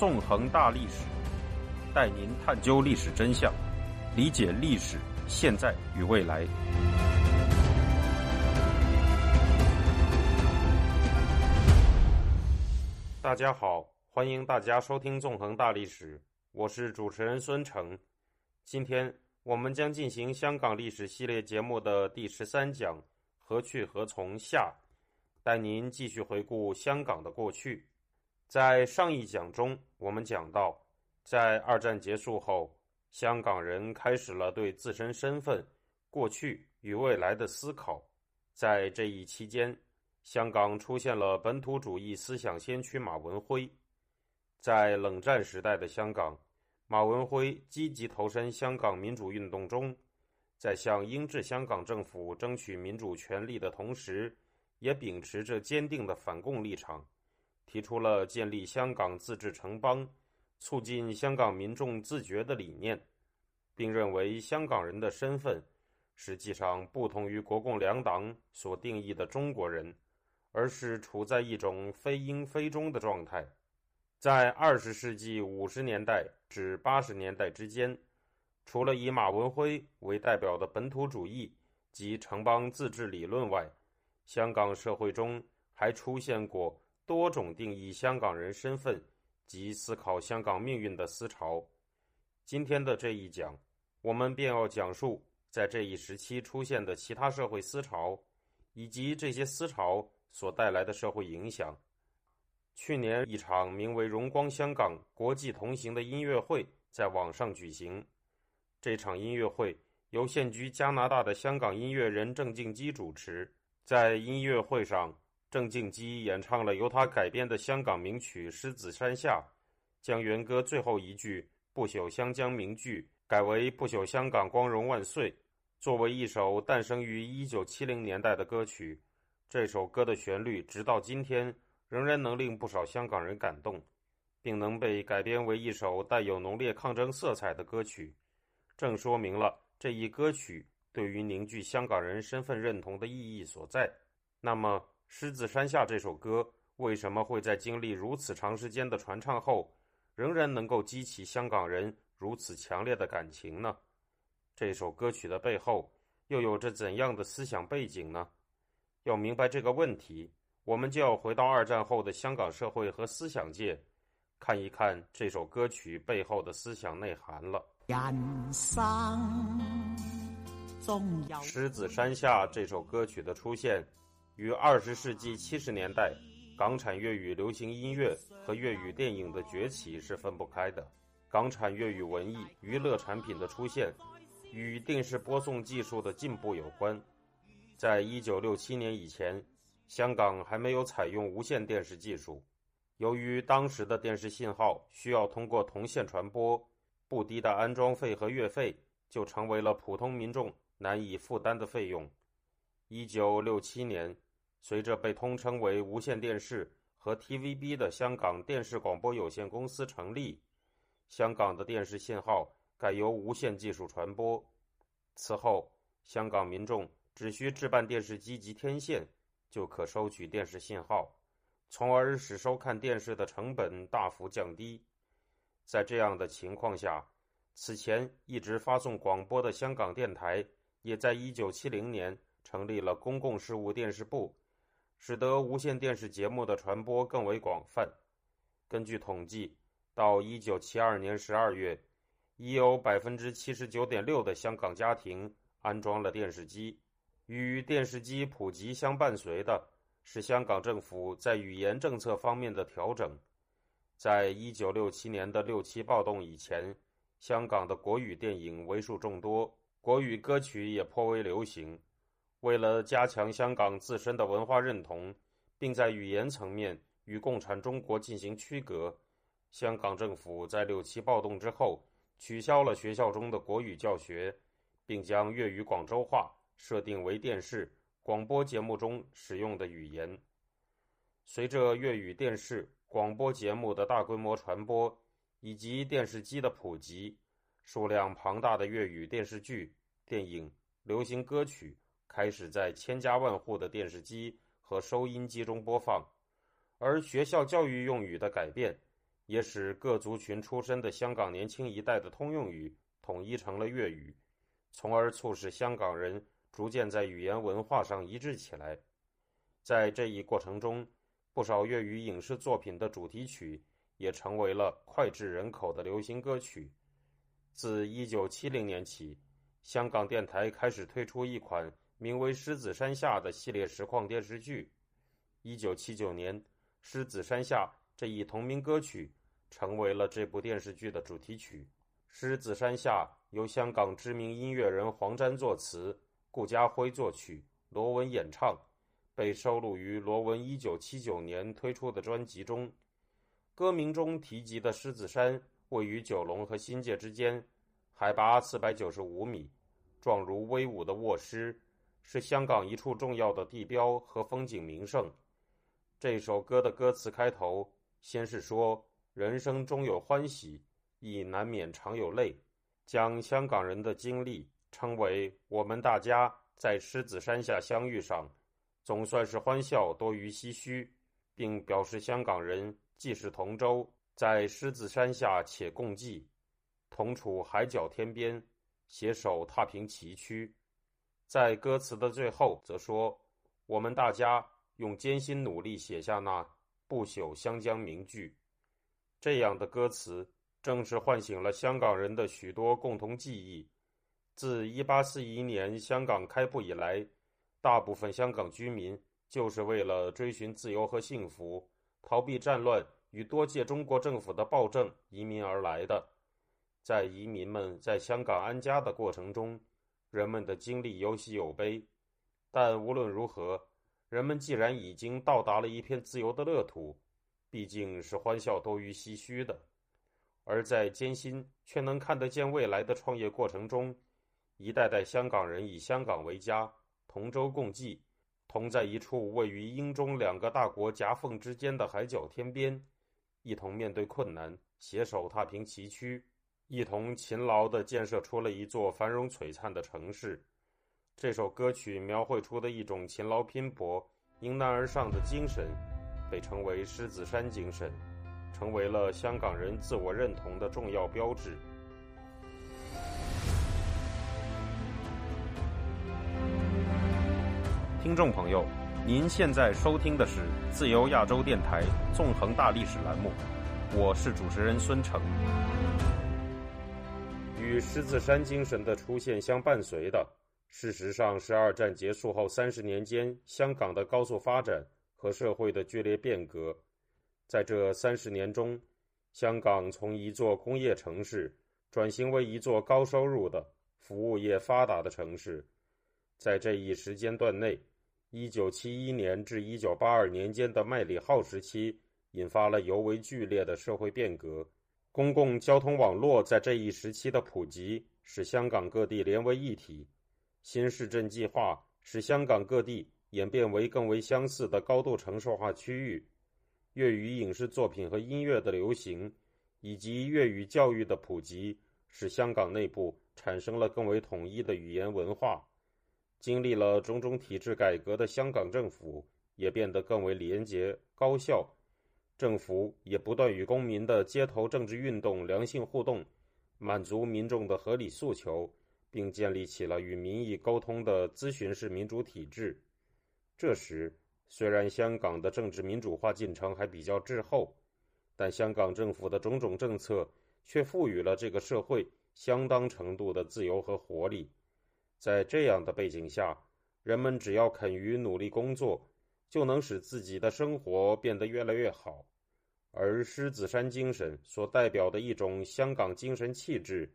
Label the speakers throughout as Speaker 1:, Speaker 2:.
Speaker 1: 纵横大历史，带您探究历史真相，理解历史现在与未来。大家好，欢迎大家收听《纵横大历史》，我是主持人孙成。今天我们将进行香港历史系列节目的第十三讲《何去何从下》，带您继续回顾香港的过去。在上一讲中，我们讲到，在二战结束后，香港人开始了对自身身份、过去与未来的思考。在这一期间，香港出现了本土主义思想先驱马文辉。在冷战时代的香港，马文辉积极投身香港民主运动中，在向英治香港政府争取民主权利的同时，也秉持着坚定的反共立场，提出了建立香港自治城邦、促进香港民众自觉的理念，并认为香港人的身份实际上不同于国共两党所定义的中国人。而是处在一种非英非中的状态。在二十世纪五十年代至八十年代之间，除了以马文辉为代表的本土主义及城邦自治理论外，香港社会中还出现过多种定义香港人身份及思考香港命运的思潮。今天的这一讲，我们便要讲述在这一时期出现的其他社会思潮，以及这些思潮。所带来的社会影响。去年，一场名为“荣光香港国际同行”的音乐会在网上举行。这场音乐会由现居加拿大的香港音乐人郑敬基主持。在音乐会上，郑敬基演唱了由他改编的香港名曲《狮子山下》，将原歌最后一句“不朽香江名句”改为“不朽香港光荣万岁”。作为一首诞生于1970年代的歌曲。这首歌的旋律直到今天仍然能令不少香港人感动，并能被改编为一首带有浓烈抗争色彩的歌曲，正说明了这一歌曲对于凝聚香港人身份认同的意义所在。那么，《狮子山下》这首歌为什么会在经历如此长时间的传唱后，仍然能够激起香港人如此强烈的感情呢？这首歌曲的背后又有着怎样的思想背景呢？要明白这个问题，我们就要回到二战后的香港社会和思想界，看一看这首歌曲背后的思想内涵了。人生《狮子山下》这首歌曲的出现，与二十世纪七十年代港产粤语流行音乐和粤语电影的崛起是分不开的。港产粤语文艺娱乐产品的出现，与电视播送技术的进步有关。在一九六七年以前，香港还没有采用无线电视技术。由于当时的电视信号需要通过铜线传播，不低的安装费和月费就成为了普通民众难以负担的费用。一九六七年，随着被通称为无线电视和 TVB 的香港电视广播有限公司成立，香港的电视信号改由无线技术传播。此后，香港民众。只需置办电视机及天线，就可收取电视信号，从而使收看电视的成本大幅降低。在这样的情况下，此前一直发送广播的香港电台，也在1970年成立了公共事务电视部，使得无线电视节目的传播更为广泛。根据统计，到1972年12月，已有79.6%的香港家庭安装了电视机。与电视机普及相伴随的是香港政府在语言政策方面的调整。在一九六七年的六七暴动以前，香港的国语电影为数众多，国语歌曲也颇为流行。为了加强香港自身的文化认同，并在语言层面与共产中国进行区隔，香港政府在六七暴动之后取消了学校中的国语教学，并将粤语广州话。设定为电视广播节目中使用的语言。随着粤语电视广播节目的大规模传播以及电视机的普及，数量庞大的粤语电视剧、电影、流行歌曲开始在千家万户的电视机和收音机中播放。而学校教育用语的改变，也使各族群出身的香港年轻一代的通用语统一成了粤语，从而促使香港人逐渐在语言文化上一致起来。在这一过程中，不少粤语影视作品的主题曲也成为了脍炙人口的流行歌曲。自1970年起，香港电台开始推出一款名为《狮子山下》的系列实况电视剧。1979年，《狮子山下》这一同名歌曲成为了这部电视剧的主题曲。《狮子山下》由香港知名音乐人黄沾作词，顾嘉辉作曲，罗文演唱。被收录于罗文1979年推出的专辑中。歌名中提及的狮子山位于九龙和新界之间，海拔495米，状如威武的卧狮，是香港一处重要的地标和风景名胜。这首歌的歌词开头先是说：“人生终有欢喜，亦难免常有泪。”将香港人的经历称为“我们大家在狮子山下相遇上”。总算是欢笑多于唏嘘，并表示香港人既是同舟，在狮子山下且共济，同处海角天边，携手踏平崎岖。在歌词的最后，则说：“我们大家用艰辛努力写下那不朽香江名句。”这样的歌词正是唤醒了香港人的许多共同记忆。自1841年香港开埠以来。大部分香港居民就是为了追寻自由和幸福，逃避战乱与多届中国政府的暴政移民而来的。在移民们在香港安家的过程中，人们的经历有喜有悲。但无论如何，人们既然已经到达了一片自由的乐土，毕竟是欢笑多于唏嘘的。而在艰辛却能看得见未来的创业过程中，一代代香港人以香港为家。同舟共济，同在一处位于英中两个大国夹缝之间的海角天边，一同面对困难，携手踏平崎岖，一同勤劳地建设出了一座繁荣璀璨的城市。这首歌曲描绘出的一种勤劳拼搏、迎难而上的精神，被称为“狮子山精神”，成为了香港人自我认同的重要标志。听众朋友，您现在收听的是自由亚洲电台纵横大历史栏目，我是主持人孙成。与狮子山精神的出现相伴随的，事实上是二战结束后三十年间香港的高速发展和社会的剧烈变革。在这三十年中，香港从一座工业城市转型为一座高收入的服务业发达的城市。在这一时间段内，一九七一年至一九八二年间的麦理浩时期，引发了尤为剧烈的社会变革。公共交通网络在这一时期的普及，使香港各地连为一体。新市镇计划使香港各地演变为更为相似的高度城市化区域。粤语影视作品和音乐的流行，以及粤语教育的普及，使香港内部产生了更为统一的语言文化。经历了种种体制改革的香港政府也变得更为廉洁高效，政府也不断与公民的街头政治运动良性互动，满足民众的合理诉求，并建立起了与民意沟通的咨询式民主体制。这时，虽然香港的政治民主化进程还比较滞后，但香港政府的种种政策却赋予了这个社会相当程度的自由和活力。在这样的背景下，人们只要肯于努力工作，就能使自己的生活变得越来越好。而狮子山精神所代表的一种香港精神气质，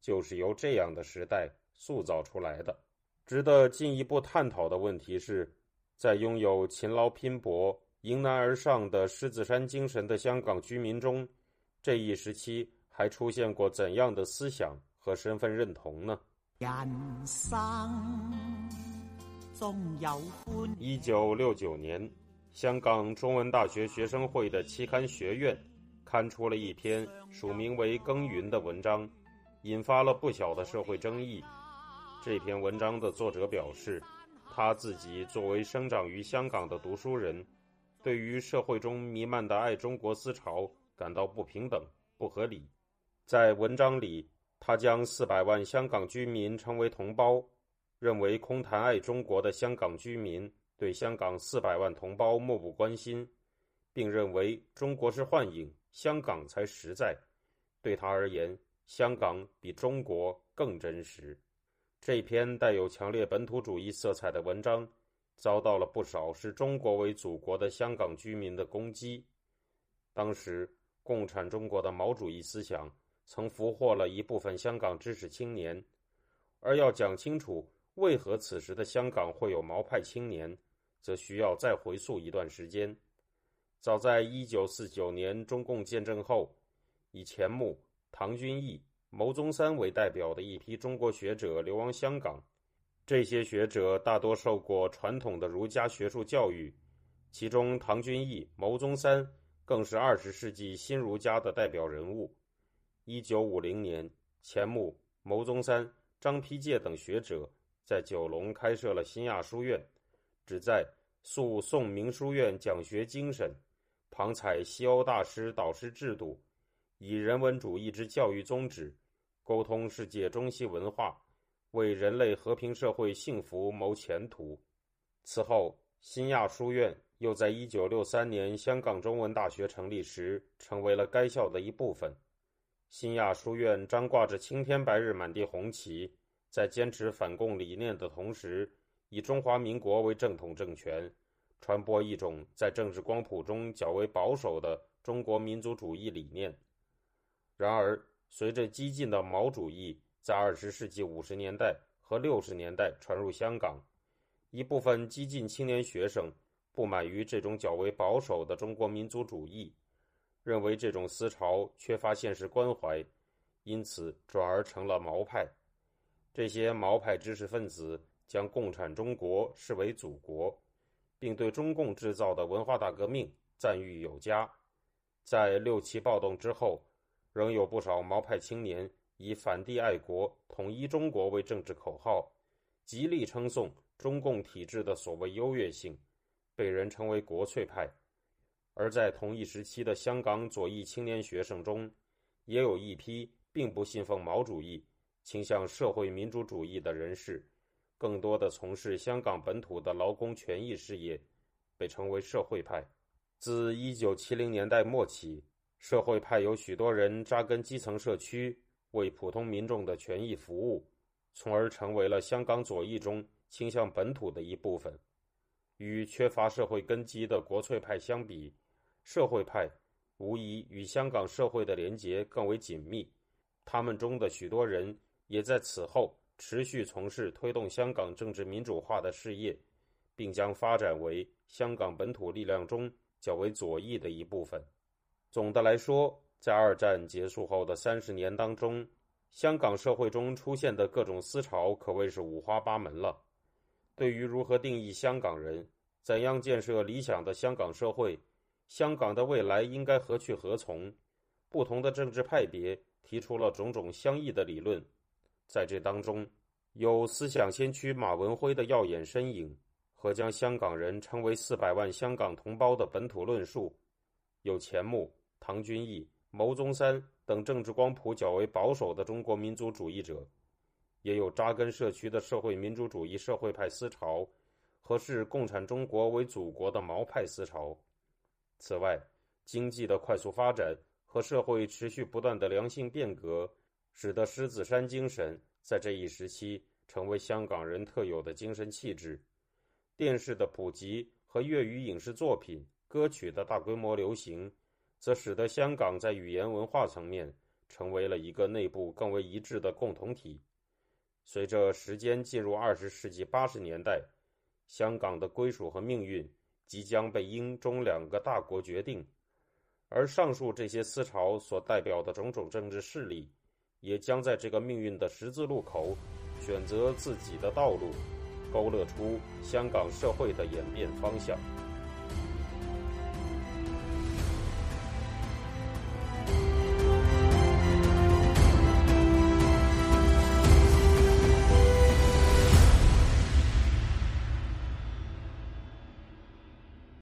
Speaker 1: 就是由这样的时代塑造出来的。值得进一步探讨的问题是，在拥有勤劳拼搏、迎难而上的狮子山精神的香港居民中，这一时期还出现过怎样的思想和身份认同呢？人生有一九六九年，香港中文大学学生会的期刊《学院》刊出了一篇署名为“耕耘”的文章，引发了不小的社会争议。这篇文章的作者表示，他自己作为生长于香港的读书人，对于社会中弥漫的爱中国思潮感到不平等、不合理。在文章里，他将四百万香港居民称为同胞，认为空谈爱中国的香港居民对香港四百万同胞漠不关心，并认为中国是幻影，香港才实在。对他而言，香港比中国更真实。这篇带有强烈本土主义色彩的文章，遭到了不少视中国为祖国的香港居民的攻击。当时，共产中国的毛主义思想曾俘获了一部分香港知识青年，而要讲清楚为何此时的香港会有毛派青年，则需要再回溯一段时间。早在1949年中共建政后，以钱穆、唐君毅。牟宗三为代表的一批中国学者流亡香港，这些学者大多受过传统的儒家学术教育，其中唐君毅、牟宗三更是二十世纪新儒家的代表人物。一九五零年，钱穆、牟宗三、张丕介等学者在九龙开设了新亚书院，旨在塑宋明书院讲学精神，旁采西欧大师导师制度，以人文主义之教育宗旨。沟通世界中西文化，为人类和平社会幸福谋前途。此后，新亚书院又在1963年香港中文大学成立时，成为了该校的一部分。新亚书院张挂着青天白日满地红旗，在坚持反共理念的同时，以中华民国为正统政权，传播一种在政治光谱中较为保守的中国民族主义理念。然而，随着激进的毛主义在二十世纪五十年代和六十年代传入香港，一部分激进青年学生不满于这种较为保守的中国民族主义，认为这种思潮缺乏现实关怀，因此转而成了毛派。这些毛派知识分子将共产中国视为祖国，并对中共制造的文化大革命赞誉有加。在六七暴动之后。仍有不少毛派青年以反帝爱国、统一中国为政治口号，极力称颂中共体制的所谓优越性，被人称为国粹派。而在同一时期的香港左翼青年学生中，也有一批并不信奉毛主义、倾向社会民主主义的人士，更多的从事香港本土的劳工权益事业，被称为社会派。自1970年代末起。社会派有许多人扎根基层社区，为普通民众的权益服务，从而成为了香港左翼中倾向本土的一部分。与缺乏社会根基的国粹派相比，社会派无疑与香港社会的连结更为紧密。他们中的许多人也在此后持续从事推动香港政治民主化的事业，并将发展为香港本土力量中较为左翼的一部分。总的来说，在二战结束后的三十年当中，香港社会中出现的各种思潮可谓是五花八门了。对于如何定义香港人，怎样建设理想的香港社会，香港的未来应该何去何从，不同的政治派别提出了种种相异的理论。在这当中，有思想先驱马文辉的耀眼身影和将香港人称为四百万香港同胞的本土论述，有钱穆。唐君毅、牟宗三等政治光谱较为保守的中国民族主义者，也有扎根社区的社会民主主义社会派思潮和视共产中国为祖国的毛派思潮。此外，经济的快速发展和社会持续不断的良性变革，使得狮子山精神在这一时期成为香港人特有的精神气质。电视的普及和粤语影视作品、歌曲的大规模流行。则使得香港在语言文化层面成为了一个内部更为一致的共同体。随着时间进入二十世纪八十年代，香港的归属和命运即将被英中两个大国决定，而上述这些思潮所代表的种种政治势力，也将在这个命运的十字路口选择自己的道路，勾勒出香港社会的演变方向。